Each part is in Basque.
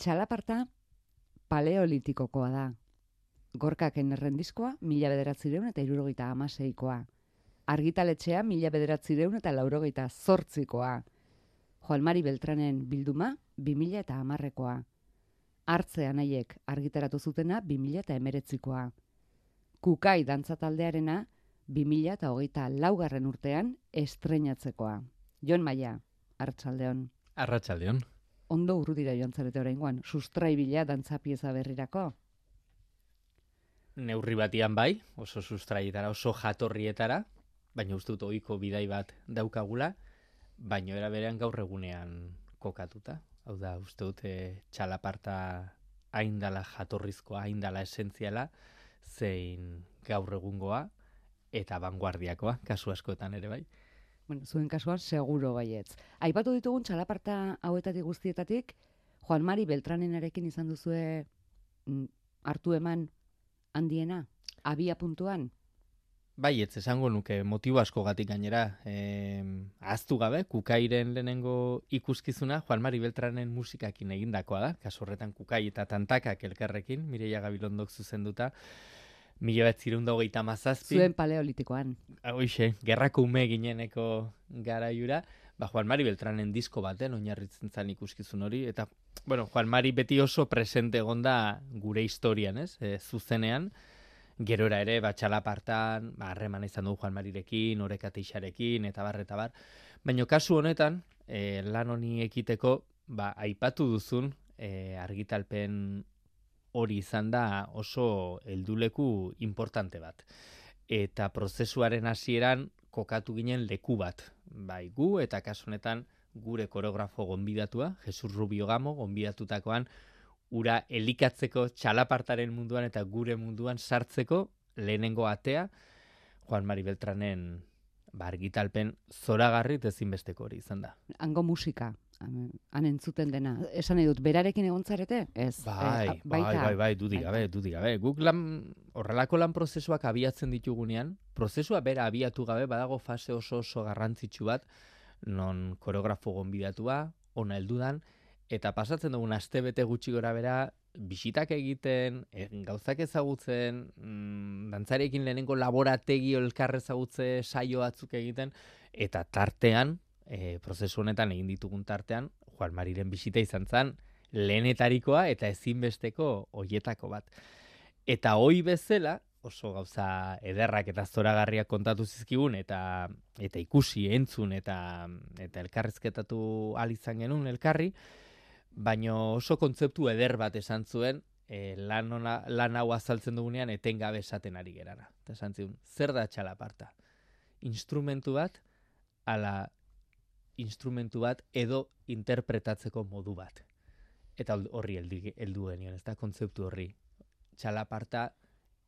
txalaparta paleolitikokoa da. Gorkaken errendiskoa, mila bederatzireun eta irurogeita amaseikoa. Argitaletxea, mila bederatzireun eta laurogeita zortzikoa. Joan Mari Beltranen bilduma, bi mila eta amarrekoa. Artze anaiek argitaratu zutena, bi mila eta emeretzikoa. Kukai dantzataldearena, bi mila eta hogeita laugarren urtean estrenatzekoa. Jon Maia, Artxaldeon. Arratxaldeon. Ondo urru dira joan zarete oraingoan, sustrai bila dantza pieza berrirako. Neurri batian bai, oso sustraietara, oso jatorrietara, baina uste dut ohiko bidai bat daukagula, baina era berean gaur egunean kokatuta. Hau da, uste dut eh, txalaparta haindala jatorrizkoa, haindala esentziala, zein gaur egungoa eta vanguardiakoa, kasu askoetan ere bai. Bueno, zuen kasuan seguro baietz. Aipatu ditugun txalaparta hauetatik guztietatik, Juan Mari Beltranenarekin izan duzue mm, hartu eman handiena, abia puntuan. Bai, ez esango nuke motibo asko gatik gainera. E, aztu gabe, kukairen lehenengo ikuskizuna, Juan Mari Beltranen musikakin egindakoa da, kasu horretan kukai eta tantakak elkarrekin, Mireia Gabilondok zuzenduta, mila bat zirunda hogeita mazazpi. Zuen paleolitikoan. Hoxe, gerrako ume gineneko garaiura, ba, Juan Mari Beltranen disko baten oinarritzen zan ikuskizun hori, eta, bueno, Juan Mari beti oso presente egonda gure historian, ez, e, zuzenean, gerora ere, ba, txalapartan, ba, harreman izan du Juan Marirekin, orekateixarekin, eta bar, eta bar. Baina kasu honetan, e, lan honi ekiteko, ba, aipatu duzun, e, argitalpen hori izan da oso helduleku importante bat. Eta prozesuaren hasieran kokatu ginen leku bat. Bai, gu eta kasu honetan gure koreografo gonbidatua, Jesus Rubio Gamo, gonbidatutakoan, ura elikatzeko txalapartaren munduan eta gure munduan sartzeko lehenengo atea, Juan Mari Beltranen bargitalpen zoragarri ezinbesteko hori izan da. Hango musika, han entzuten dena. Esan nahi dut, berarekin egon zarete? Ez. Bai, eh, bai, bai, bai, dudik gabe, dudik gabe. Guk lan, horrelako lan prozesuak abiatzen ditugunean, prozesua bera abiatu gabe, badago fase oso oso garrantzitsu bat, non koreografo gonbidatua, ona heldudan, eta pasatzen dugun astebete gutxi gora bera, bisitak egiten, e, gauzak ezagutzen, mm, dantzarekin lehenengo laborategi elkar ezagutze saio batzuk egiten, eta tartean, e, prozesu honetan egin ditugun tartean, Juan Mariren bisita izan zen, lehenetarikoa eta ezinbesteko hoietako bat. Eta hoi bezala, oso gauza ederrak eta zoragarriak kontatu zizkigun eta eta ikusi entzun eta eta elkarrizketatu al izan genuen elkarri, baino oso kontzeptu eder bat esan zuen e, lan, ona, lan hau azaltzen dugunean etengabe esaten ari gerana. Eta esan zion, zer da txalaparta? Instrumentu bat, ala instrumentu bat edo interpretatzeko modu bat. Eta horri heldu, genion, ez da kontzeptu horri. Txalaparta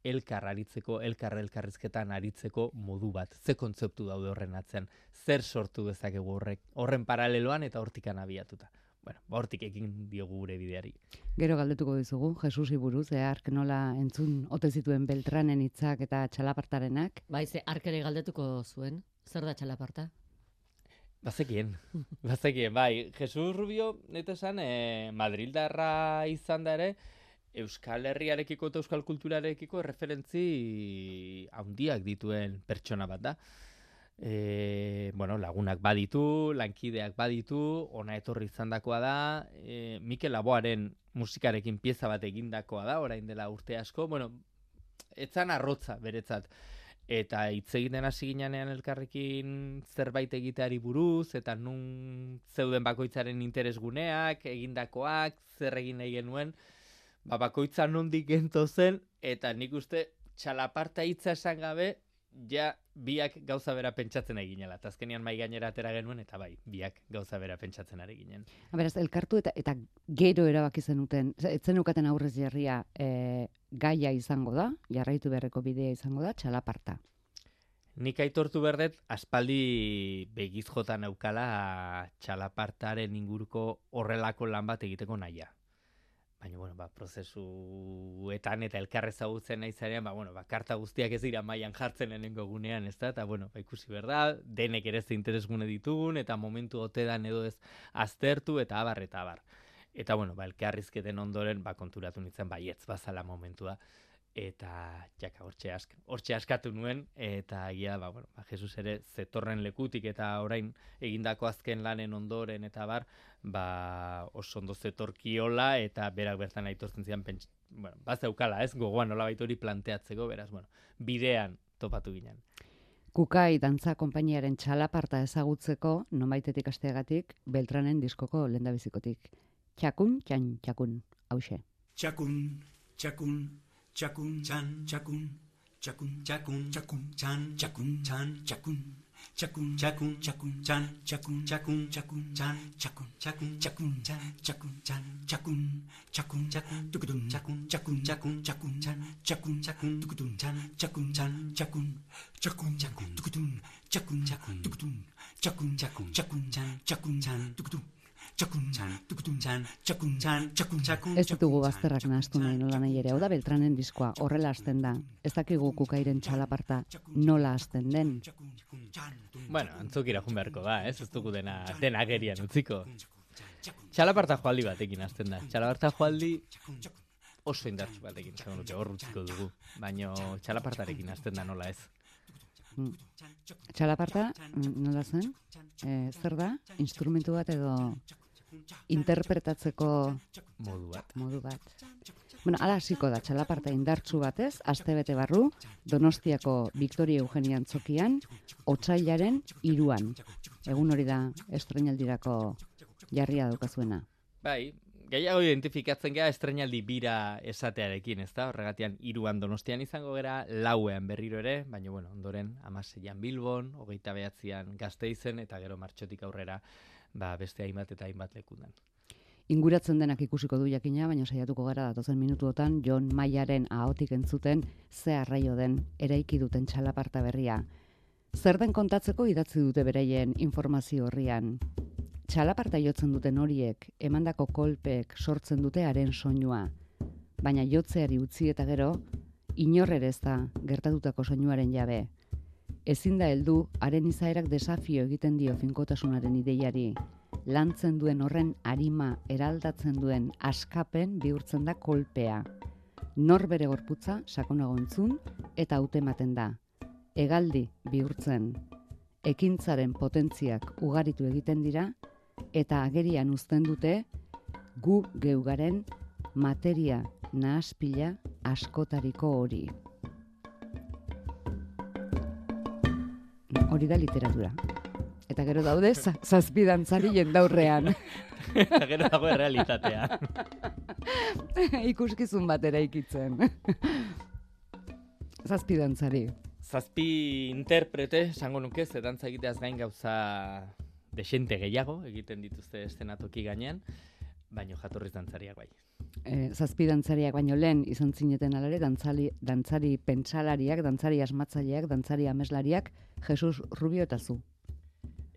elkar aritzeko, elkar elkarrizketan aritzeko modu bat. Ze kontzeptu daude horren atzen, zer sortu dezakegu horrek, horren paraleloan eta hortikan abiatuta bueno, ba, hortik egin diogu gure bideari. Gero galdetuko dizugu, Jesus Iburuz, eh, ark nola entzun ote zituen Beltranen hitzak eta txalapartarenak. Bai, ze ark ere galdetuko zuen, zer da txalaparta? Bazekien, bazekien, bai, Jesus Rubio, nete esan, eh, Madrildarra izan da ere, Euskal Herriarekiko eta Euskal Kulturarekiko referentzi handiak dituen pertsona bat da. E, bueno, lagunak baditu, lankideak baditu, ona etorri izandakoa da, e, Mikel Laboaren musikarekin pieza bat egindakoa da, orain dela urte asko, bueno, etzan arrotza beretzat. Eta hitz egiten hasi ginean elkarrekin zerbait egiteari buruz, eta nun zeuden bakoitzaren interesguneak, egindakoak, zer egin nahi genuen, ba, bakoitza nondik gento zen, eta nik uste txalaparta hitza esan gabe, ja biak gauza bera pentsatzen ari ginela. Eta azkenian mai gainera atera genuen, eta bai, biak gauza bera pentsatzen ari ginen. Beraz, elkartu eta eta gero erabaki zenuten, etzen ukaten aurrez jarria e, gaia izango da, jarraitu beharreko bidea izango da, txalaparta. Nik aitortu berdet, aspaldi begiz jotan aukala txalapartaren inguruko horrelako lan bat egiteko naia baina bueno, ba, prozesuetan eta elkarre zagutzen nahi zarean, ba, bueno, ba, karta guztiak ez dira mailan jartzen lehenengo gunean, ez da, eta bueno, ba, ikusi berda, denek ere ze interesgune ditugun, eta momentu otedan edo ez aztertu, eta abar, eta abar. Eta, bueno, ba, elkarrizketen ondoren, ba, konturatu nintzen, baietz bazala momentua, eta jaka hortxe ask, hortxe askatu nuen eta agia ba bueno ba Jesus ere zetorren lekutik eta orain egindako azken lanen ondoren eta bar ba oso ondo zetorkiola eta berak bertan aitortzen zian pents bueno ba zeukala ez gogoan nolabait hori planteatzeko beraz bueno bidean topatu ginen Kukai dantza konpainiaren txalaparta ezagutzeko nonbaitetik asteagatik Beltranen diskoko lendabizikotik. Txakun, txan, txakun, hause. Txakun, txakun, Chakun chan chakun, chakun, chacun chakun, chan chakun, chan chacun chakun, chakun, chakun, chan chacun chakun, chakun, chan chakun, chacun chakun, chan chakun, chan chacun chakun, chakun, chakun, chakun, chacun chakun, chakun, chan chakun, chacun chakun, chan chakun, chan chacun chakun, chakun, chakun, chakun, chacun chakun, chakun, chakun, chakun, chan chakun, chan tukudum Ez ditugu bazterrak nahaztu nahi nola nahi ere, hau da Beltranen diskoa, horrela hasten da. Ez dakigu kukairen txalaparta nola hasten den. Bueno, antzukira jun beharko da, ez ez dugu dena, dena gerian utziko. Txalaparta joaldi batekin hasten da. Txalaparta joaldi oso indartsu batekin, zegoen dute hor utziko dugu. Baina txalapartarekin hasten da nola ez. Mm. Txalaparta, nola zen? E, zer da? Instrumentu bat edo interpretatzeko modu bat. Modu bat. Bueno, ala hasiko da txalaparta indartsu batez, astebete barru, Donostiako Victoria Eugenia Antzokian, otsailaren iruan. Egun hori da estrenaldirako jarria daukazuena. Bai, gehiago identifikatzen gea estrenaldi bira esatearekin, ez da? Horregatian iruan Donostian izango gera, lauean berriro ere, baina bueno, ondoren amaseian Bilbon, hogeita behatzean Gasteizen, eta gero martxotik aurrera ba, beste hainbat eta hainbat lekundan. Inguratzen denak ikusiko du jakina, baina saiatuko gara datozen minutuotan Jon Maiaren ahotik entzuten ze arraio den eraiki duten txalaparta berria. Zer den kontatzeko idatzi dute bereien informazio horrian. Txalaparta jotzen duten horiek emandako kolpek sortzen dute haren soinua. Baina jotzeari utzi eta gero, inorrere ez da gertatutako soinuaren jabe ezin da heldu haren izaerak desafio egiten dio finkotasunaren ideiari. Lantzen duen horren arima eraldatzen duen askapen bihurtzen da kolpea. Nor bere gorputza sakonago entzun eta hautematen da. Egaldi bihurtzen. Ekintzaren potentziak ugaritu egiten dira eta agerian uzten dute gu geugaren materia nahaspila askotariko hori. Hori da literatura. Eta gero daude, zazpidantzari jendaurrean. Eta gero dago realitatea. Ikuskizun batera ikitzen. Zazpidantzari. Zazpi interprete, esango nuke, ze dantza egiteaz gain gauza desente gehiago, egiten dituzte estenatoki gainean, baino jatorriz dantzariak bai e, zazpi dantzariak baino lehen izan zineten alare, dantzali, dantzari pentsalariak, dantzari asmatzaileak, dantzari ameslariak, Jesus Rubio eta zu.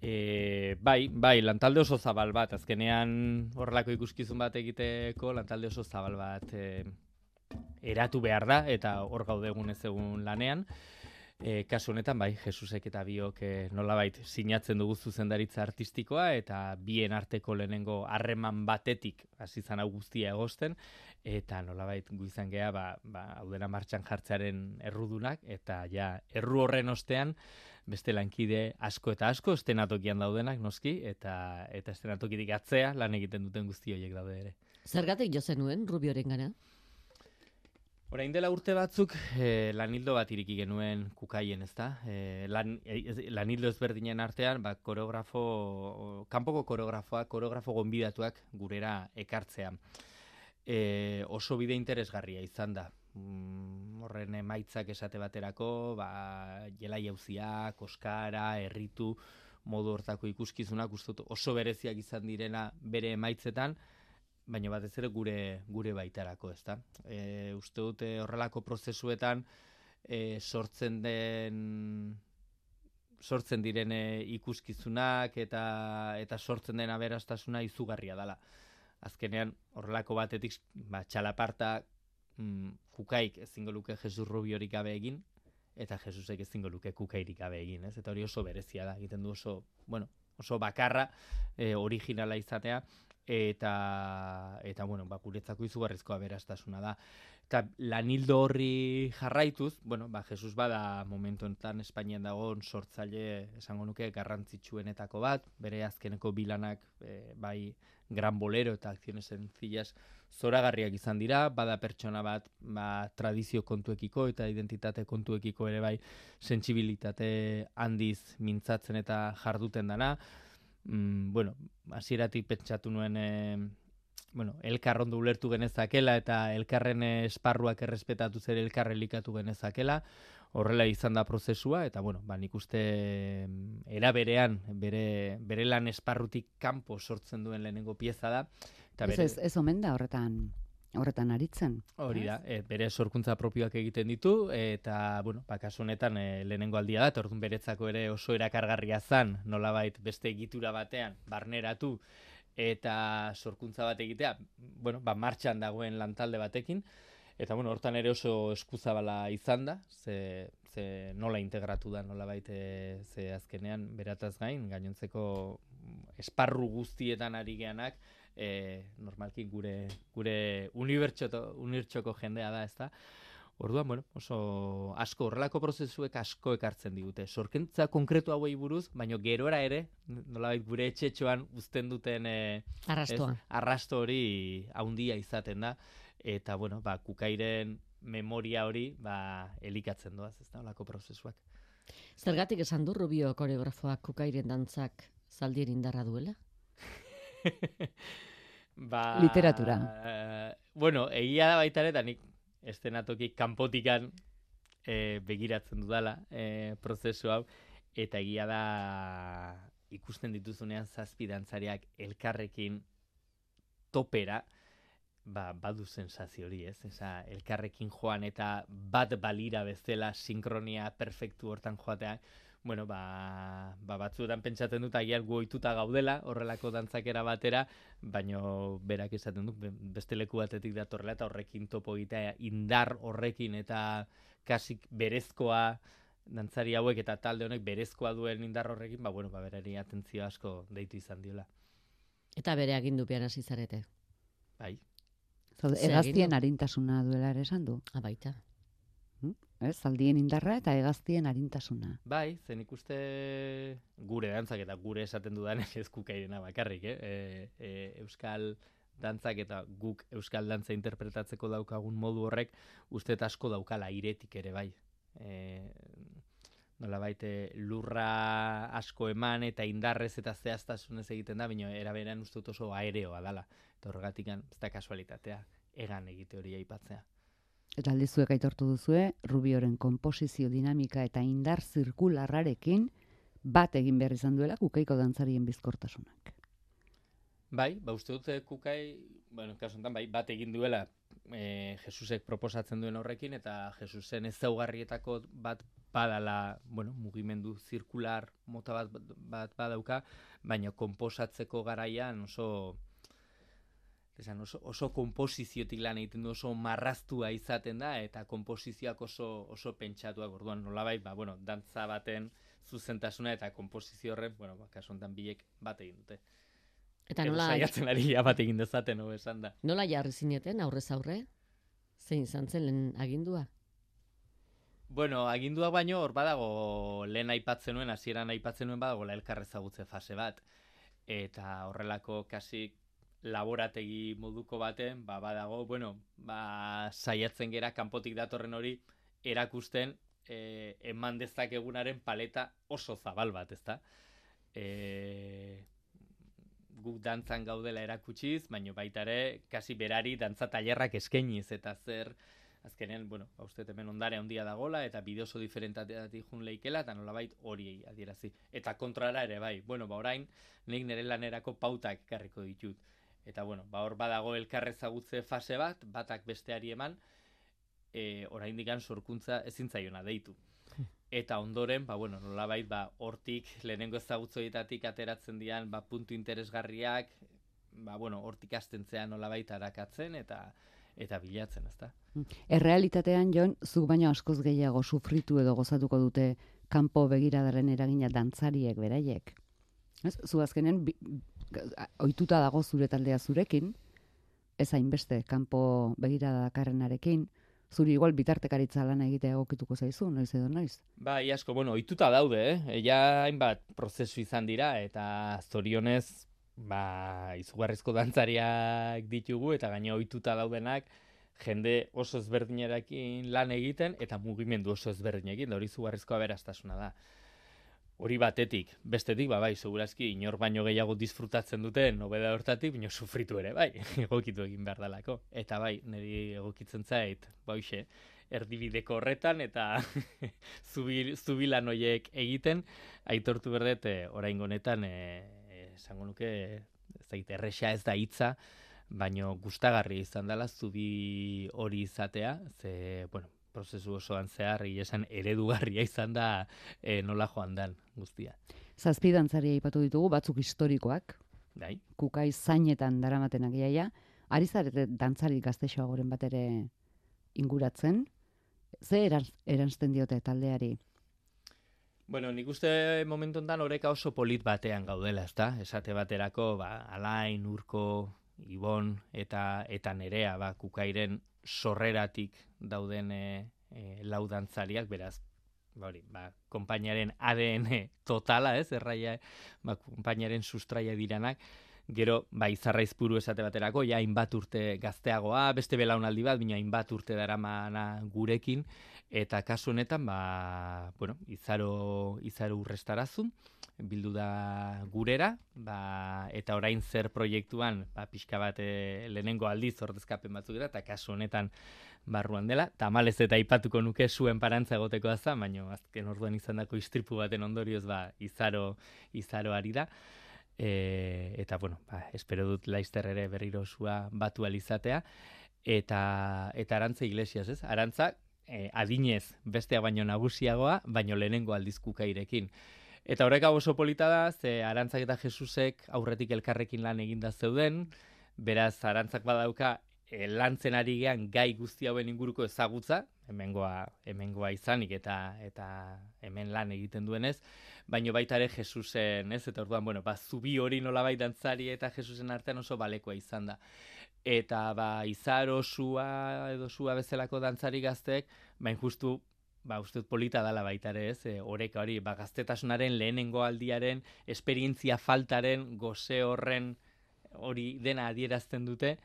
E, bai, bai, lantalde oso zabal bat, azkenean horrelako ikuskizun bat egiteko, lantalde oso zabal bat e, eratu behar da, eta hor gaude egun ez egun lanean. E, kasu honetan, bai, Jesusek eta biok e, nolabait sinatzen dugu zuzendaritza artistikoa eta bien arteko lehenengo harreman batetik hasi zan hau guztia egosten eta nolabait gu izan gea ba, ba hau dena martxan jartzearen errudunak eta ja erru horren ostean beste lankide asko eta asko estenatokian daudenak noski eta eta estenatokitik atzea lan egiten duten guzti horiek daude ere. Zergatik jo zenuen Rubioren gana? Orain dela urte batzuk e, lanildo bat iriki genuen kukaien, ezta? E, lan, e, lanildo ezberdinen artean, ba, koreografo, kanpoko koreografoak, koreografo gonbidatuak gurera ekartzea. E, oso bide interesgarria izan da. Mm, horren emaitzak esate baterako, ba, jela jauziak, oskara, erritu, modu hortako ikuskizunak, oso bereziak izan direna bere emaitzetan, baina batez ere gure gure baitarako, ezta? E, uste dute horrelako prozesuetan e, sortzen den sortzen diren ikuskizunak eta eta sortzen den aberastasuna izugarria dela. Azkenean horrelako batetik ba txalaparta mm, kukaik ezingo luke Jesus Rubiorik gabe egin eta Jesusek ezingo luke kukairik gabe egin, ez? Eta hori oso berezia da, egiten du oso, bueno, oso bakarra, e, originala izatea eta eta bueno, ba guretzako izugarrizko aberastasuna da. Eta lanildo horri jarraituz, bueno, ba Jesus bada momentu honetan Espainian dagoen sortzaile esango nuke garrantzitsuenetako bat, bere azkeneko bilanak e, bai Gran Bolero eta Acciones Sencillas zoragarriak izan dira, bada pertsona bat ba, tradizio kontuekiko eta identitate kontuekiko ere bai sentsibilitate handiz mintzatzen eta jarduten dana. Mm, bueno, hasieratik pentsatu nuen e, bueno, elkar ondo ulertu genezakela eta elkarren esparruak errespetatu zer elkarre likatu genezakela, horrela izan da prozesua, eta bueno, ba, nik uste era berean, bere, bere lan esparrutik kanpo sortzen duen lehenengo pieza da. Eta Ez, ez, ez omen da horretan horretan aritzen. Hori da, e, bere sorkuntza propioak egiten ditu, eta, bueno, ba, kasu honetan e, lehenengo aldia da, eta orduan beretzako ere oso erakargarria zan, nolabait beste egitura batean, barneratu, eta sorkuntza bat egitea, bueno, ba, martxan dagoen lantalde batekin, eta bueno, hortan ere oso eskuzabala izan da, ze, ze nola integratu da, nola baite ze azkenean berataz gain, gainontzeko esparru guztietan ari geanak, e, normalki gure, gure unibertsoko jendea da, ezta? Orduan, bueno, oso asko horrelako prozesuek asko ekartzen digute. Sorkentza konkretu hauei buruz, baino gerora ere, nolabait gure etxetxoan uzten duten eh arrasto hori haundia izaten da eta bueno, ba kukairen memoria hori ba elikatzen doaz, ezta holako prozesuak. Zergatik esan du Rubio koreografoak kukairen dantzak zaldien indarra duela? ba, Literatura. Uh, bueno, egia da baita ere, nik estenatoki kanpotikan e, begiratzen dudala e, prozesu hau eta egia da ikusten dituzunean zazpi dantzariak elkarrekin topera ba, badu sensazio hori, ez? Esa, elkarrekin joan eta bat balira bezala sinkronia perfektu hortan joatea, bueno, ba, ba batzuetan pentsatzen dut agian goituta gaudela horrelako dantzakera batera, baino berak esaten dut beste leku batetik datorrela eta horrekin topo egitea indar horrekin eta kasik berezkoa dantzari hauek eta talde honek berezkoa duen indar horrekin, ba bueno, ba berari atentzio asko deitu izan diola. Eta bere agindupean hasi zarete. Bai. Egaztien arintasuna duela ere esan du. Abaita. Ah, ez? Zaldien indarra eta hegaztien arintasuna. Bai, zen ikuste gure dantzak eta gure esaten dudan ez kukairena bakarrik, eh? E, e, euskal dantzak eta guk euskal dantza interpretatzeko daukagun modu horrek uste asko daukala iretik ere bai. E, nola baite lurra asko eman eta indarrez eta zehaztasunez egiten da, baina eraberan uste oso aereoa dala. Eta horregatik ez da kasualitatea, egan egite hori aipatzea. Eta aldizuek aitortu duzue, Rubioren komposizio dinamika eta indar zirkularrarekin bat egin behar izan duela kukaiko dantzarien bizkortasunak. Bai, ba uste dute kukai, bueno, kasuntan, bai, bat egin duela e, Jesusek proposatzen duen horrekin, eta Jesusen ezaugarrietako bat badala, bueno, mugimendu zirkular mota bat, bat badauka, baina komposatzeko garaian oso esan oso, oso komposiziotik lan egiten du oso marraztua izaten da eta komposizioak oso oso pentsatuak. Orduan nolabait ba bueno dantza baten zuzentasuna eta komposizio horren bueno ba kasu hontan bilek bat egin dute. Eta nola saiatzen ari bat egin dezaten hobe esan da. Nola jarri zineten aurrez aurre? Zein izan zen lehen agindua? Bueno, aginduak baino hor badago lehen aipatzen nuen, hasieran aipatzen nuen badago la elkarrezagutze fase bat. Eta horrelako kasik laborategi moduko baten, ba, badago, bueno, ba, saiatzen gera kanpotik datorren hori erakusten e, eman dezakegunaren paleta oso zabal bat, ezta? E, guk dantzan gaudela erakutsiz, baino baita ere, kasi berari dantza tailerrak eskainiz eta zer azkenen, bueno, ba, uste hemen ondare handia dagola eta bideo oso diferentatik jun leikela eta nolabait hori adierazi. Eta kontrara ere bai, bueno, ba orain, nik nire lanerako pautak karriko ditut eta bueno, ba hor badago elkarrezagutze fase bat, batak besteari eman, e, oraindik sorkuntza ezin zaiona deitu. Eta ondoren, ba bueno, nolabait ba hortik lehenengo ezagutzoietatik ateratzen dian ba puntu interesgarriak, ba bueno, hortik astentzean nolabait arakatzen eta eta bilatzen, ezta? Errealitatean Jon, zuk baino askoz gehiago sufritu edo gozatuko dute kanpo begiradaren eragina dantzariek beraiek. Ez, zu azkenen ohituta dago zure taldea zurekin, ez hainbeste kanpo begirada dakarrenarekin, zuri igual bitartekaritza lana egitea egokituko zaizu, noiz edo noiz. Ba, asko, bueno, ohituta daude, eh? Ja hainbat prozesu izan dira eta zorionez ba, izugarrizko dantzariak ditugu eta gaina ohituta daudenak jende oso ezberdinarekin lan egiten eta mugimendu oso ezberdinekin, da hori izugarrizko aberastasuna da. Hori batetik, bestetik, ba, bai, segurazki, inor baino gehiago disfrutatzen dute, nobeda hortatik, baino sufritu ere, bai, egokitu egin behar dalako. Eta bai, niri egokitzen zait, ba, hoxe, erdibideko horretan, eta zubil, zubilan hoiek egiten, aitortu berdet, e, orain honetan, e, esango nuke, ez da, erresa ez da hitza, baino gustagarri izan dela zubi hori izatea, ze, bueno, prozesu osoan zehar, esan eredugarria izan da e, nola joan dan guztia. Zazpi dantzari aipatu ditugu, batzuk historikoak, Bai. kukai zainetan daramatenak iaia, ari zarete dantzari gaztexoa goren bat ere inguratzen, ze eranz, eranzten diote taldeari? Bueno, nik uste momentu ondan oreka oso polit batean gaudela, ezta? Esate baterako, ba, Alain, Urko, Ibon eta eta Nerea, ba, kukairen sorreratik dauden e, e, laudantzariak, beraz, ba, hori, ba, konpainaren ADN totala, ez, erraia, ba, konpainaren sustraia diranak, gero, ba, izarraizpuru esate baterako, ja, hainbat urte gazteagoa, beste belaunaldi bat, bina hainbat urte daramana gurekin, eta kasu honetan, ba, bueno, izaro, izaro urrestarazun, bildu da gurera, ba, eta orain zer proiektuan, ba, pixka bat e, lehenengo aldiz ordezkapen batzuk dira, eta kasu honetan barruan dela, tamalez eta aipatuko nuke zuen parantza egoteko da, baina azken orduan izan dako istripu baten ondorioz, ba, izaro, izaro ari da. E, eta, bueno, ba, espero dut laizter ere berriro zua batu alizatea. Eta, eta arantza iglesias, ez? Arantza, e, adinez bestea baino nagusiagoa, baino lehenengo aldizkukairekin. Eta horrek oso polita da, ze Arantzak eta Jesusek aurretik elkarrekin lan eginda zeuden, beraz Arantzak badauka e, lantzen ari gean gai guzti hauen inguruko ezagutza, hemengoa, hemengoa izanik eta eta hemen lan egiten duenez, baino baita ere Jesusen, ez? Eta orduan, bueno, ba, zubi hori nolabait dantzari eta Jesusen artean oso balekoa izan da. Eta ba, izaro sua edo sua bezalako dantzari gaztek, bain justu ba, uste polita dala baita ere, ez, e, oreka hori, ba, gaztetasunaren lehenengo aldiaren, esperientzia faltaren, goze horren hori dena adierazten dute,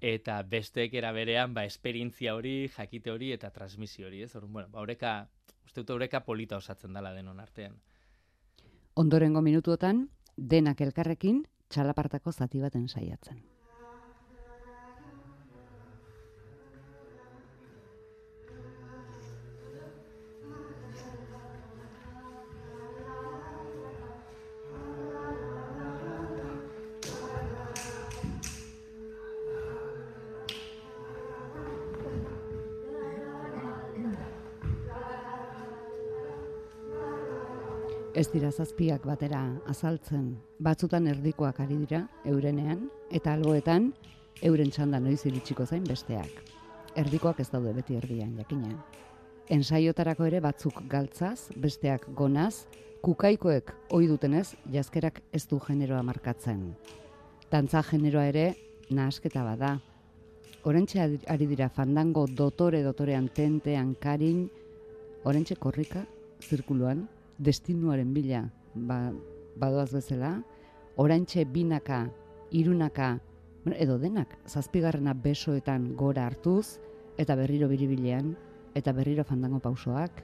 eta besteek era berean, ba, esperientzia hori, jakite hori, eta transmisio hori, ez, Orun, bueno, ba, oreka, uste oreka polita osatzen dala denon artean. Ondorengo minutuotan, denak elkarrekin, txalapartako zati baten saiatzen. Dira zazpiak batera azaltzen, batzutan erdikoak ari dira, eurenean, eta alboetan, euren txanda noiz iritsiko zain besteak. Erdikoak ez daude beti erdian, jakina. Ensaiotarako ere batzuk galtzaz, besteak gonaz, kukaikoek ohi dutenez, jazkerak ez du generoa markatzen. Dantza generoa ere, nahasketa bada. Orentxe ari dira fandango dotore dotorean tentean karin, orentxe korrika, zirkuluan, destinuaren bila ba, badoaz bezala, oraintxe binaka, irunaka, edo denak, zazpigarrena besoetan gora hartuz, eta berriro biribilean, eta berriro fandango pausoak.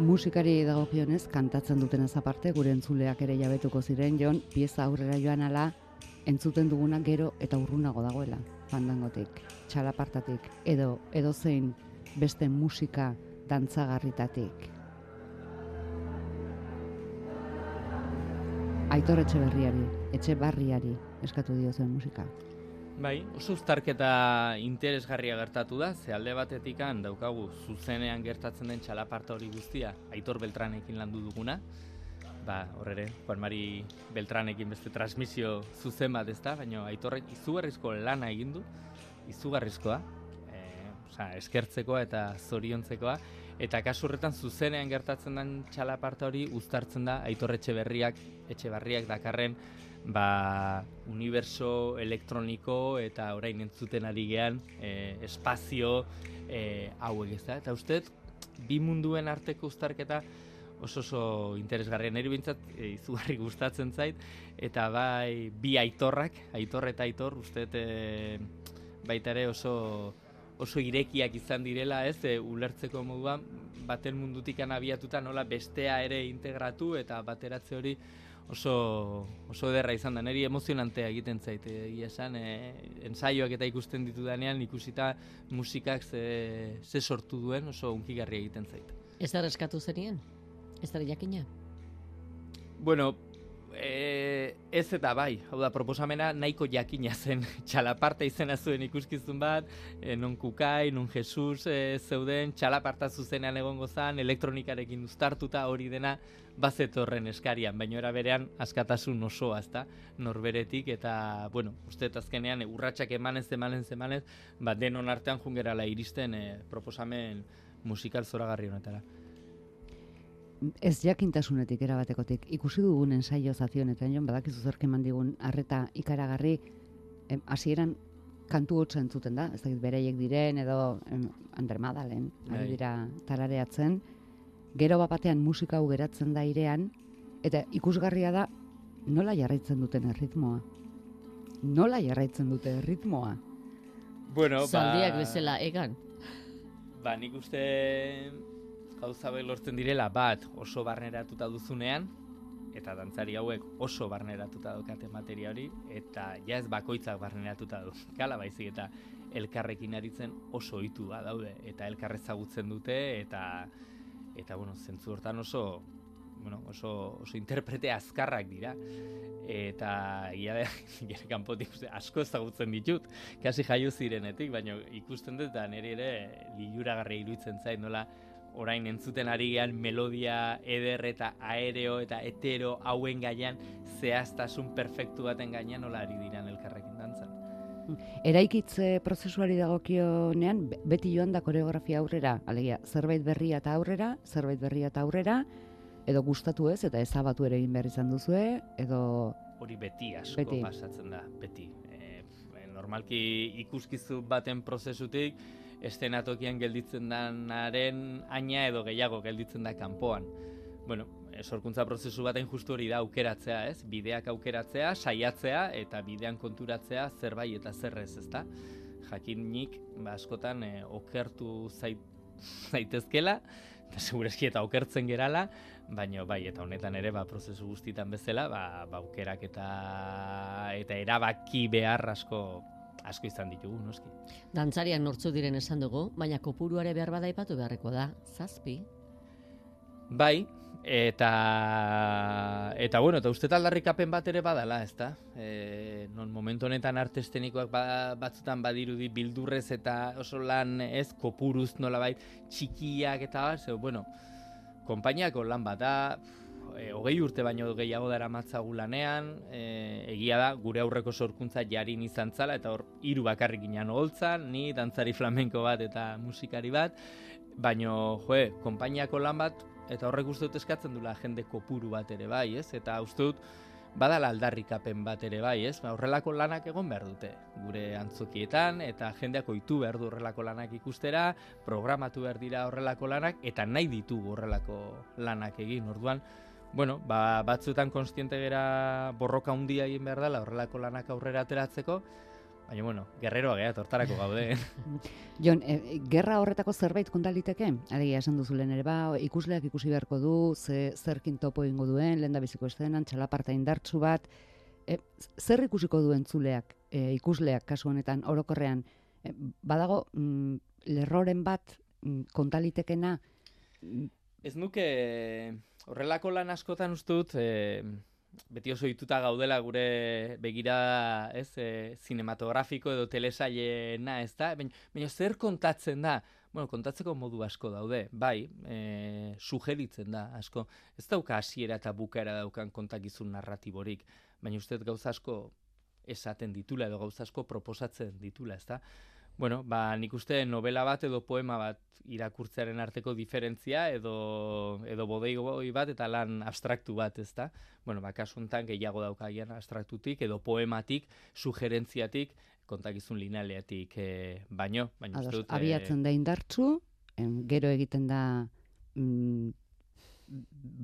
Musikari dagokionez kantatzen duten aparte gure entzuleak ere jabetuko ziren jon pieza aurrera joan ala entzuten duguna gero eta urrunago dagoela fandangotik, txalapartatik, edo edo zein beste musika dantzagarritatik. Aitor etxe berriari, etxe barriari eskatu dio zuen musika. Bai, oso uztarketa interesgarria gertatu da, ze alde batetikan daukagu zuzenean gertatzen den txalaparta hori guztia, Aitor Beltranekin landu duguna, ba, horre Juan Mari Beltranekin beste transmisio zuzen bat ez da, baina aitorrek izugarrizko lana egin du, izugarrizkoa, e, osea, eskertzekoa eta zoriontzekoa. Eta kasu horretan zuzenean gertatzen den txalaparta hori uztartzen da Aitor Etxeberriak, Etxebarriak dakarren ba, universo elektroniko eta orain entzuten ari gean e, espazio e, hauek ez da. Eta uste, bi munduen arteko uztarketa oso oso interesgarria niri bintzat e, izugarri gustatzen zait eta bai bi aitorrak, aitor eta aitor uste e, baita ere oso oso irekiak izan direla, ez, e, ulertzeko moduan baten mundutik abiatuta nola bestea ere integratu eta bateratze hori oso oso ederra izan da. Neri emozionantea egiten zait, e, egia esan, e, ensaioak eta ikusten ditudanean ikusita musikak ze, ze sortu duen oso unkigarria egiten zait. Ez eskatu zenien? Ez da jakina? Bueno, e, ez eta bai, hau da, proposamena nahiko jakina zen. Txalaparta izena zuen ikuskizun bat, e, non kukai, non Jesus e, zeuden, txalaparta zuzenean egongo zan, elektronikarekin uztartuta hori dena bazetorren eskarian, baina era berean askatasun osoa, ezta, norberetik, eta, bueno, uste azkenean, urratsak emanez, emanez, emanez, bat denon artean jungerala iristen e, proposamen musikal zoragarri honetara ez jakintasunetik erabatekotik ikusi dugun ensaio zazionetan jon badakizu zerk eman digun harreta ikaragarri hasieran kantu hotza entzuten da ez dakit bereiek diren edo em, Madalen ari bai. dira tarareatzen gero batean musika hau geratzen da irean eta ikusgarria da nola jarraitzen duten erritmoa nola jarraitzen dute erritmoa Bueno, Zaldiak bezala egan. Ba, nik uste gauza lortzen direla bat oso barneratuta duzunean eta dantzari hauek oso barneratuta daukate materia hori eta ja ez bakoitzak barneratuta du. Gala baizik eta elkarrekin aritzen oso ohitua daude eta elkar ezagutzen dute eta eta bueno, zentzu hortan oso bueno, oso, oso interprete azkarrak dira eta ia da gire kanpotik asko ezagutzen ditut kasi jaio zirenetik baina ikusten dut eta nire ere liluragarria iruditzen zait nola orain entzuten ari gean melodia eder eta aereo eta hetero hauen gaian zehaztasun perfektu baten gainean nola ari diran elkarrekin dantzan. Eraikitze prozesuari dagokionean be- beti joan da koreografia aurrera, alegia, zerbait berria eta aurrera, zerbait berria eta aurrera, edo gustatu ez eta ezabatu ere egin behar izan duzue, edo Hori beti asko Beti. pasatzen da, beti. E, normalki ikuskizu baten prozesutik, estenatokian gelditzen danaren aina edo gehiago gelditzen da kanpoan. Bueno, e, sorkuntza prozesu baten justu hori da aukeratzea, ez? Bideak aukeratzea, saiatzea eta bidean konturatzea zerbait eta zerrez, ezta? Jakinik, ba, askotan e, okertu zait, zaitezkela, eta segureski eta okertzen gerala, baina bai, eta honetan ere, ba, prozesu guztitan bezala, ba, ba aukerak eta, eta erabaki behar asko asko izan ditugu, noski. Dantzariak nortzu diren esan dugu, baina kopuruare behar bada aipatu beharreko da. Zazpi. Bai, eta eta bueno, eta uste aldarrikapen bat ere badala, ezta? E, non momentu honetan arte estenikoak ba, batzutan badirudi bildurrez eta oso lan ez kopuruz nolabait txikiak eta bar, zeu, bueno, konpainiako lan bat da, e, hogei urte baino gehiago dara matzagu lanean, e, egia da, gure aurreko sorkuntza jarin izan zala, eta hor hiru bakarrik ginen holtzan, ni dantzari flamenko bat eta musikari bat, baino, joe, konpainiako lan bat, eta horrek uste dut eskatzen dula jende kopuru bat ere bai, ez? Eta uste dut, badala aldarrikapen bat ere bai, ez? Ba, horrelako lanak egon behar dute, gure antzokietan, eta jendeak ohitu behar du horrelako lanak ikustera, programatu behar dira horrelako lanak, eta nahi ditugu horrelako lanak egin, orduan, bueno, ba, batzuetan konstiente gera borroka handia egin behar dela horrelako lanak aurrera ateratzeko, baina, bueno, gerreroa geha, tortarako gaude. Jon, e, gerra horretako zerbait kontaliteke? Alegia esan duzu lehen ere ba, ikusleak ikusi beharko du, ze, zerkin topo egingo duen, lehen da biziko estenan, txalaparta indartsu bat, e, zer ikusiko duen zuleak, e, ikusleak kasu honetan, orokorrean, e, badago mm, lerroren bat mm, kontalitekena, Ez nuke horrelako lan askotan uste dut e, beti oso ituta gaudela gure begira, ez, e, cinematografiko edo telesaileena, ez da? Baina, baina zer kontatzen da? Bueno, kontatzeko modu asko daude, bai, e, sugeritzen da, asko. Ez dauka hasiera eta bukaera daukan kontakizun narratiborik, baina uste gauza asko esaten ditula edo gauza asko proposatzen ditula, ez da? Bueno, ba, nik uste novela bat edo poema bat irakurtzearen arteko diferentzia edo edo bodeigoi bat eta lan abstraktu bat, ezta? Bueno, ba kasu hontan gehiago daukaian abstraktutik edo poematik, sugerentziatik, kontakizun linealeatik eh, baino, baina Ados, dut abiatzen da indartzu, em, gero egiten da mm,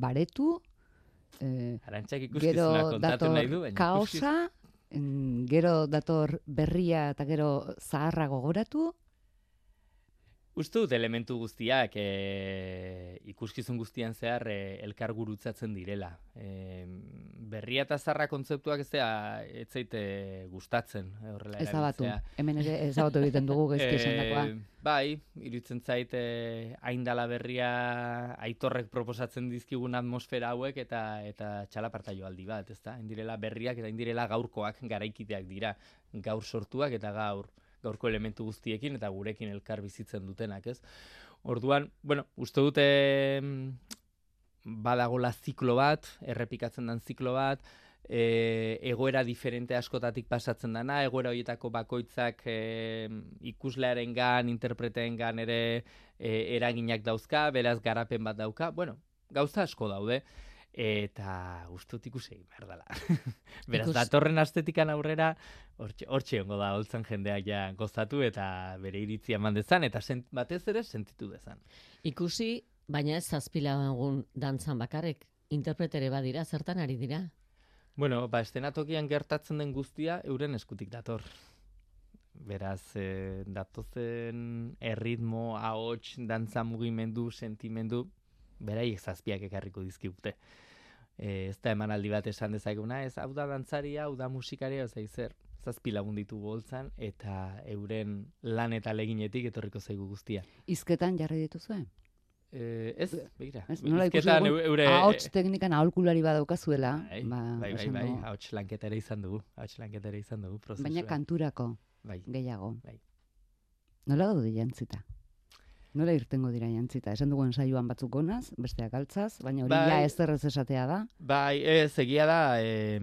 baretu, eh, Arantxak ikuskizuna kontatu dator nahi du, baina kaosa, gero dator berria eta gero zaharra gogoratu, Uste dut elementu guztiak e, ikuskizun guztian zehar e, elkar gurutzatzen direla. E, berria eta zarra kontzeptuak ez da ez zaite gustatzen e, horrela ezabatu. erabiltzea. Hemen ere ezabatu egiten dugu gaizki esandakoa. Eh, bai, iruditzen zait eh, haindala berria aitorrek proposatzen dizkigun atmosfera hauek eta eta txalaparta joaldi bat, ezta? Indirela berriak eta indirela gaurkoak garaikideak dira. Gaur sortuak eta gaur gaurko elementu guztiekin eta gurekin elkar bizitzen dutenak, ez? Orduan, bueno, uste dute badagola ziklo bat, errepikatzen den ziklo bat, e, egoera diferente askotatik pasatzen dana, egoera horietako bakoitzak e, ikuslearen gan, interpreteen gan ere e, eraginak dauzka, beraz garapen bat dauka, bueno, gauza asko daude, eta gustut ikusi behar dela. beraz, Ikus- datorren astetikan aurrera, hortxe, hortxe ongo da, holtzan jendeak ja gozatu eta bere iritzia eman dezan, eta sent, batez ere sentitu dezan. Ikusi, baina ez zazpilagun dantzan bakarrik, interpretere badira, zertan ari dira. Bueno, ba, estenatokian gertatzen den guztia euren eskutik dator. Beraz, e, datozen erritmo, ahots, dantza mugimendu, sentimendu, beraiek zazpiak ekarriko dizkigute. E, ez da emanaldi bat esan dezaguna, ez hau da dantzaria, hau da musikaria, ez zer, zazpi lagun ditu boltzan, eta euren lan eta leginetik etorriko zaigu guztia. Izketan jarri dituzue? E, ez, begira, Ez, nola ikusi eure... ahots teknikan aholkulari badaukazuela, Bai, ba, bai, bai, bai, ahots lanketa ere izan dugu, ahots lanketa ere izan dugu, prozesuan. baina kanturako Bai. gehiago. Bai. Nola daude jantzita? Nola irtengo dira jantzita? Esan dugu saioan batzuk onaz, besteak altzaz, baina hori Bai. ja ez esatea da. Bai, ez, egia da, e,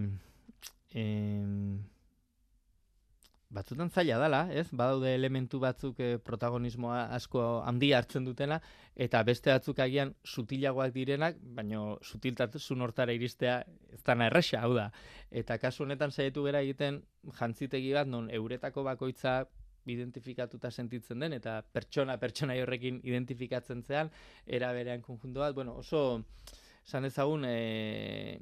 batzutan zaila dela, ez? Badaude elementu batzuk e, protagonismoa asko handia hartzen dutena, eta beste batzuk agian sutilagoak direnak, baina sutiltasun hortara iristea ez dana erresa, hau da. Eta kasu honetan saiatu gera egiten jantzitegi bat, non euretako bakoitza identifikatuta sentitzen den, eta pertsona, pertsona horrekin identifikatzen zean, era berean konjunto bat, bueno, oso, esan ezagun, e,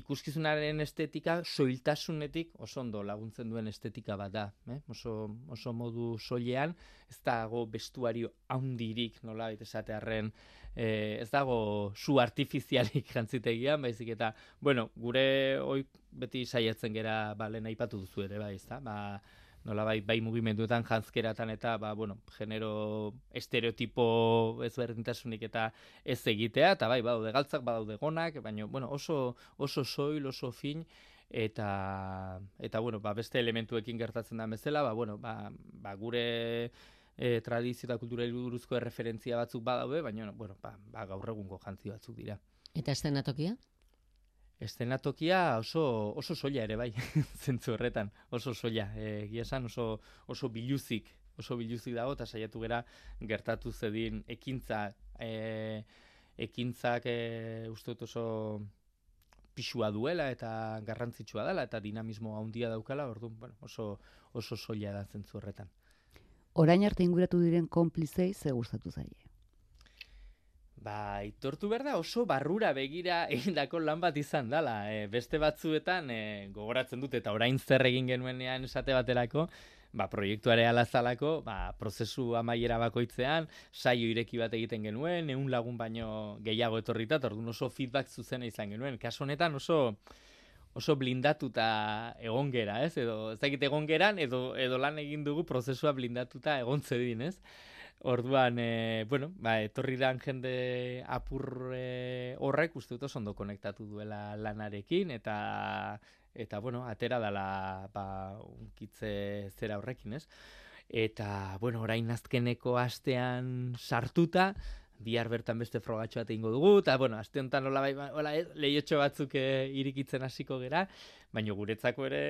ikuskizunaren estetika soiltasunetik oso ondo laguntzen duen estetika bat da, eh? oso, oso modu soilean, ez dago bestuario handirik nola esatearren, eh, ez dago su artifizialik jantzitegian, baizik eta, bueno, gure hoi beti saiatzen gera, ba, lehen aipatu duzu ere, bai, ez da, ba, nola bai, bai mugimenduetan jantzkeratan eta, ba, bueno, genero estereotipo ezberdintasunik eta ez egitea, eta bai, badaude galtzak, badaude gonak, baina, bueno, oso, oso soil, oso fin, eta, eta bueno, ba, beste elementuekin gertatzen da bezala, ba, bueno, ba, ba, gure e, tradizio eta kultura buruzko erreferentzia batzuk badaude, baina, bueno, ba, ba, gaur egungo jantzi batzuk dira. Eta estenatokia? Eszenatokia oso, oso soila ere bai, zentzu horretan, oso soila. E, egia esan oso, oso biluzik, oso biluzik dago, eta saiatu gera gertatu zedin ekintza, e, ekintzak e, uste dut oso pixua duela eta garrantzitsua dela eta dinamismo handia daukala, orduan, bueno, oso, oso soila da zentzu horretan. Orain arte inguratu diren konplizei ze gustatu zaie. Ba, aitortu behar da oso barrura begira egindako lan bat izan dela. E, beste batzuetan e, gogoratzen dut eta orain zer egin genuenean esate baterako, ba, proiektuare alazalako, ba, prozesu amaiera bakoitzean, saio ireki bat egiten genuen, eun lagun baino gehiago etorrita, eta orduan oso feedback zuzena izan genuen. Kasu honetan oso oso blindatuta egon gera, ez? Edo ez egon geran, edo, edo lan egin dugu prozesua blindatuta egon zedin, ez? Orduan, e, bueno, ba, etorri dan jende apur e, horrek uste dut oso ondo konektatu duela lanarekin, eta eta bueno, atera dala ba, unkitze zera horrekin, ez? Eta, bueno, orain azkeneko astean sartuta, bihar bertan beste frogatxo bat egingo dugu, eta, bueno, aste honetan hola, bai, hola, eh, lehiotxo batzuk eh, irikitzen hasiko gera, baina guretzako ere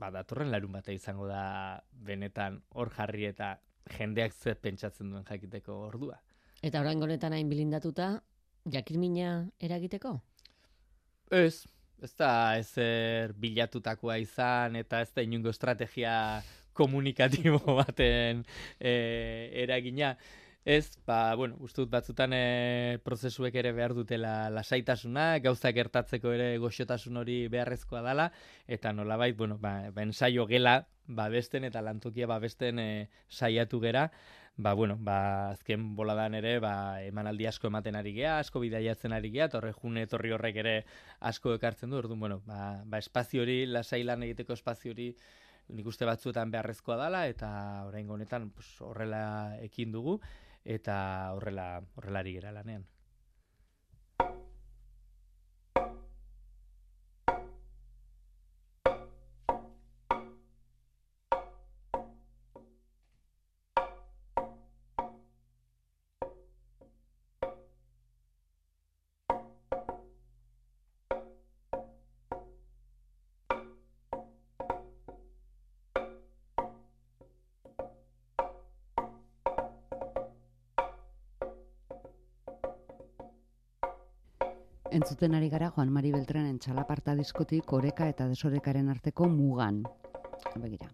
ba, datorren larun bata izango da benetan hor jarri eta jendeak zer pentsatzen duen jakiteko ordua. Eta orain honetan hain bilindatuta, jakirmina eragiteko? Ez, ez da ezer bilatutakoa izan eta ez da inungo estrategia komunikatibo baten e, eragina. Ez, ba, bueno, uste dut batzutan e, prozesuek ere behar dutela lasaitasuna, gauza gertatzeko ere goxotasun hori beharrezkoa dala, eta nolabait, bueno, ba, ba ensaio gela, babesten eta lantokia babesten e, saiatu gera, ba, bueno, ba, azken boladan ere, ba, emanaldi asko ematen ari gea, asko bidaiatzen ari gea, eta horre june etorri horrek ere asko ekartzen du, orduan, bueno, ba, ba espazio hori, lasai lan egiteko espazio hori, nik uste batzuetan beharrezkoa dala, eta orain honetan pues, horrela ekin dugu, eta horrela horrelari gera lanean. Entzuten ari gara Juan Mari Beltranen txalaparta diskotik oreka eta desorekaren arteko mugan. Begira.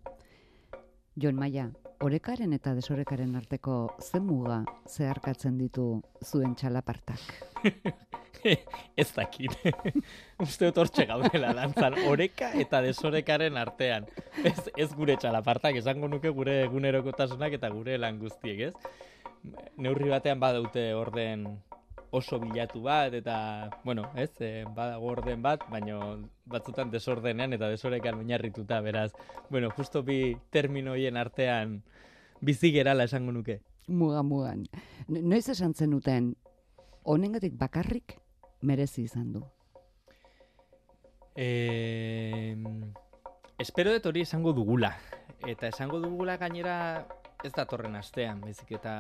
Jon Maia, orekaren eta desorekaren arteko ze muga zeharkatzen ditu zuen txalapartak? ez dakit. Uste dut hortxe gaudela dantzan. Oreka eta desorekaren artean. Ez, ez gure txalapartak, esango nuke gure egunerokotasunak eta gure lan guztiek, ez? Neurri batean badaute orden oso bilatu bat eta bueno, ez, e, badago orden bat, baino batzutan desordenean eta desorekan oinarrituta, beraz, bueno, justo bi termino hien artean bizi gerala esango nuke. Muga mugan. Noiz esan zenuten honengatik bakarrik merezi izan du. Eh, espero dut hori esango dugula. Eta esango dugula gainera ez da torren astean, bezik eta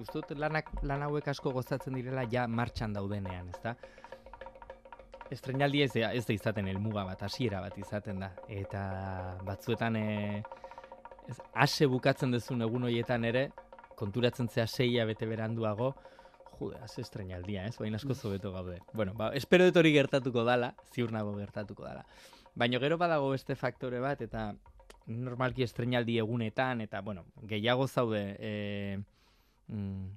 ustut lanak lan hauek asko gozatzen direla ja martxan daudenean, ezta? Estrenaldi ez, ez da izaten helmuga bat, hasiera bat izaten da. Eta batzuetan e, ez, ase bukatzen duzun egun horietan ere, konturatzen zea seia bete beranduago, jude, az estrenaldia, ez? Baina asko zobeto gaude. Bueno, ba, espero dut hori gertatuko dala, ziur nago gertatuko dala. Baina gero badago beste faktore bat, eta normalki estrenaldi egunetan, eta, bueno, gehiago zaude, e, mm,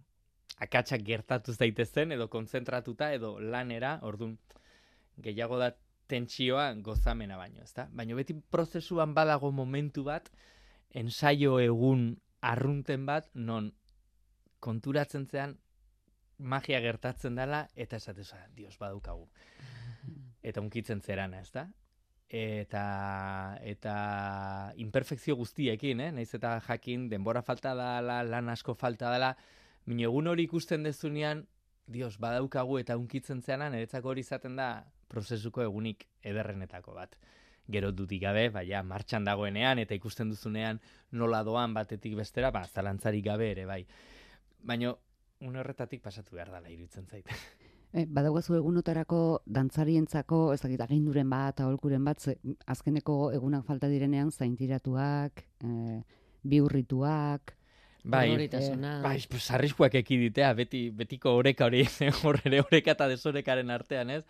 akatsak gertatu daitezen edo konzentratuta, edo lanera, ordun gehiago da tentsioa gozamena baino, ezta? Baina beti prozesuan badago momentu bat, ensaio egun arrunten bat, non konturatzen zean magia gertatzen dela, eta esateza, dios, badukagu. Eta unkitzen zerana, ezta? Eta eta imperfekzio guztiekin, eh? Naiz eta jakin denbora falta dela, lan asko falta dela, mino egun hori ikusten dezunean, dios, badaukagu eta unkitzen zeana, niretzako hori izaten da prozesuko egunik ederrenetako bat. Gero dutik gabe, baina martxan dagoenean eta ikusten duzunean nola doan batetik bestera, ba, zalantzarik gabe ere, bai. Baina, un horretatik pasatu behar dela iruditzen zaite. E, badaugazu egunotarako dantzarientzako, ez dakit, aginduren bat, aholkuren bat, ze, azkeneko egunak falta direnean, zaintiratuak, e, biurrituak, Bai, bai, pues arriskuak ekiditea, beti, betiko oreka hori, horre oreka eta desorekaren artean, ez?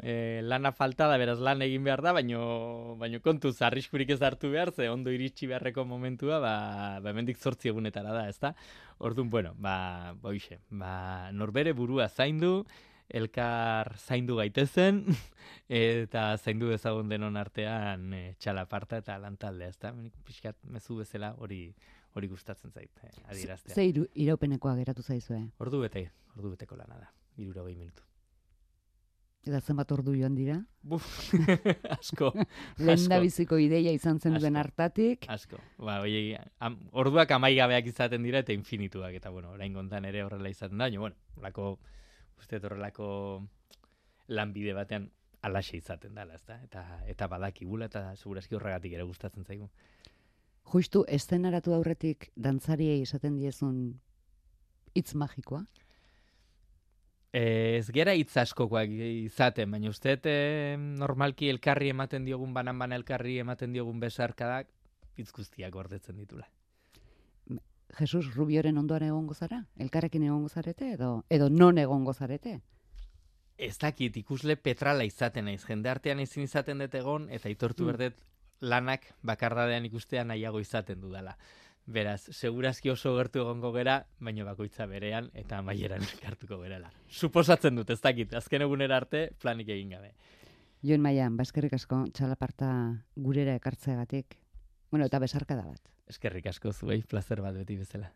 E, lana falta da, beraz lan egin behar da, baino, baino kontuz, arriskurik ez hartu behar, ze ondo iritsi beharreko momentua, ba, ba mendik zortzi egunetara da, ez da? Orduan, bueno, ba, boixe, ba, norbere burua zaindu, elkar zaindu gaitezen eta zaindu dezagun denon artean e, txalaparta eta lantalde, ezta? Pixkat mezu bezala hori hori gustatzen zait, eh, adieraztea. Ze iru, iraupenekoa geratu zaizue? Ordu bete, ordu beteko lana da, irurogei minutu. Eta zenbat ordu joan dira? Buf, asko. Lehen da biziko ideia izan zen duen hartatik. Asko. Ba, oie, am, orduak amaigabeak izaten dira eta infinituak. Eta, bueno, orain gontan ere horrela izaten da. bueno, lako uste horrelako lanbide batean alaxe izaten dela, ezta? Eta eta badakigula eta segurazki horregatik ere gustatzen zaigu. Justu estenaratu aurretik dantzariei esaten diezun hitz magikoa? Ez gera hitz askokoak izaten, baina uste eh, normalki elkarri ematen diogun banan bana elkarri ematen diogun besarkadak hitz guztiak gordetzen ditula. Jesus Rubioren ondoan egongo zara? Elkarrekin egongo zarete edo edo non egongo zarete? Ez dakit ikusle petrala izaten naiz, jende artean ezin izaten dut egon, eta aitortu Mm. berdet lanak bakardadean ikustea nahiago izaten dudala. Beraz, segurazki oso gertu egongo gera, baina bakoitza berean eta amaieran elkartuko gerala. Suposatzen dut, ez dakit, azken egunera arte planik egin gabe. Joen maian, baskerrik asko txalaparta gurera ekartzeagatik. Bueno, eta besarkada bat. Eskerrik asko zuei, placer bat beti bezala.